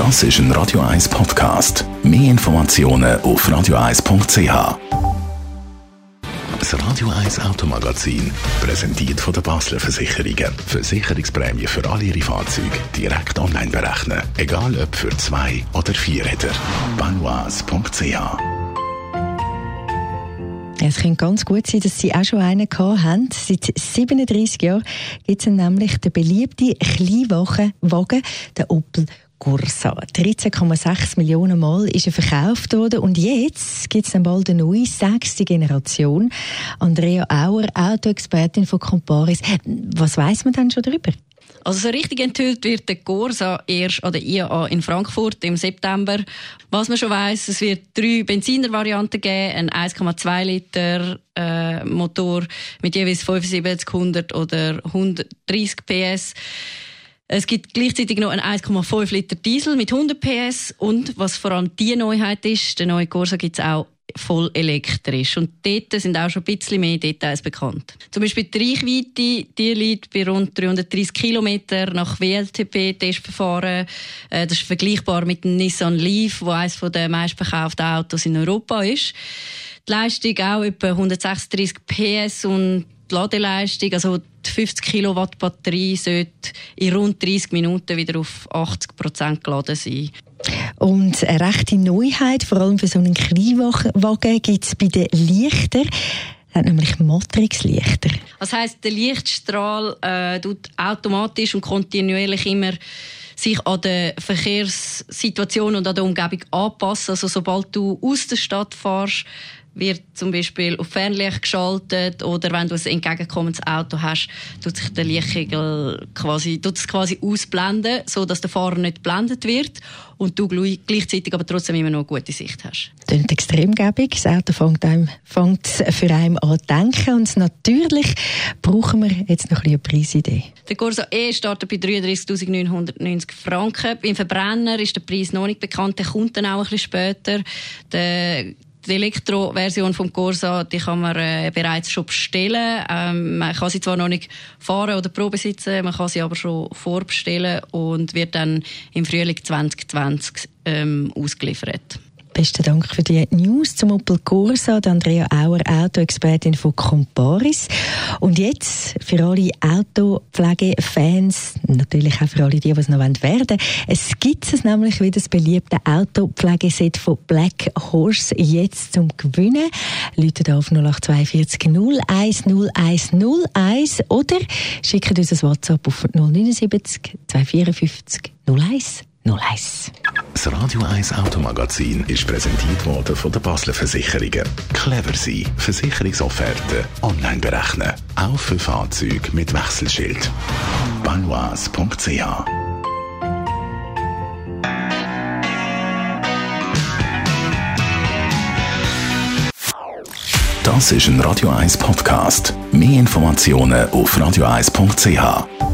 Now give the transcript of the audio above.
Das ist ein Radio 1 Podcast. Mehr Informationen auf radio1.ch. Das Radio 1 Automagazin, präsentiert von der Basler Versicherungen. Versicherungsprämie für alle Ihre Fahrzeuge direkt online berechnen. Egal ob für zwei oder vier Räder. Banois.ch es könnte ganz gut sein, dass Sie auch schon einen gehabt haben. Seit 37 Jahren gibt es nämlich den beliebten Kleinwagen, den Opel Corsa. 13,6 Millionen Mal ist er verkauft worden und jetzt gibt es dann bald eine neue, sechste Generation. Andrea Auer, Autoexpertin von Comparis. Was weiß man denn schon darüber? Also so richtig enthüllt wird der Corsa erst an der IAA in Frankfurt im September. Was man schon weiß, es wird drei Benziner-Varianten geben, ein 1,2 Liter äh, Motor mit jeweils 75, 100 oder 130 PS. Es gibt gleichzeitig noch einen 1,5 Liter Diesel mit 100 PS und was vor allem die Neuheit ist, der neue Corsa gibt es auch voll elektrisch. Und dort sind auch schon ein bisschen mehr Details bekannt. Zum Beispiel die Reichweite, die liegt bei rund 330 km nach WLTP-Testverfahren. Äh, das ist vergleichbar mit dem Nissan Leaf, wo eines der meistverkauften Autos in Europa ist. Die Leistung auch etwa 136 PS und die Ladeleistung, also die 50 Kilowatt Batterie sollte in rund 30 Minuten wieder auf 80 Prozent geladen sein. Und eine rechte Neuheit, vor allem für so einen Kleinwagen, gibt es bei den Lichtern. Er hat nämlich Matrixlichter. Das heisst, der Lichtstrahl äh, tut automatisch und kontinuierlich immer sich an der Verkehrssituation und an der Umgebung anpassen. Also sobald du aus der Stadt fährst, wird zum Beispiel auf Fernlicht geschaltet oder wenn du ein entgegenkommendes Auto hast, tut sich der Lichtkegel quasi, tut es quasi ausblenden, so dass der Fahrer nicht blendet wird und du gleichzeitig aber trotzdem immer noch eine gute Sicht hast. Ist extrem gäbig. Das Auto fängt, einem, fängt für einen an zu denken und natürlich brauchen wir jetzt noch ein eine Preisidee. Der Corsa E startet bei 33.990 Franken. Beim Verbrenner ist der Preis noch nicht bekannt, der kommt dann auch ein bisschen später. Der die Elektroversion vom Corsa, die kann man äh, bereits schon bestellen. Ähm, man kann sie zwar noch nicht fahren oder Probe sitzen, man kann sie aber schon vorbestellen und wird dann im Frühling 2020 ähm, ausgeliefert. Besten Dank für die News zum Opel Corsa, Andrea Auer, Autoexpertin von Comparis. Und jetzt für alle Autopflegefans, natürlich auch für alle die, die es noch werden wollen, es gibt es nämlich wieder das beliebte Autopflegeset von Black Horse jetzt zum Gewinnen. Leute auf 0842 01 01 01 oder schickt uns ein WhatsApp auf 079 254 01 01. Das Radio 1 Automagazin ist präsentiert worden von der Basler Versicherungen. Clever sein. Versicherungsofferte online berechnen. Auch für Fahrzeuge mit Wechselschild. Banois.ch Das ist ein Radio 1 Podcast. Mehr Informationen auf radio1.ch.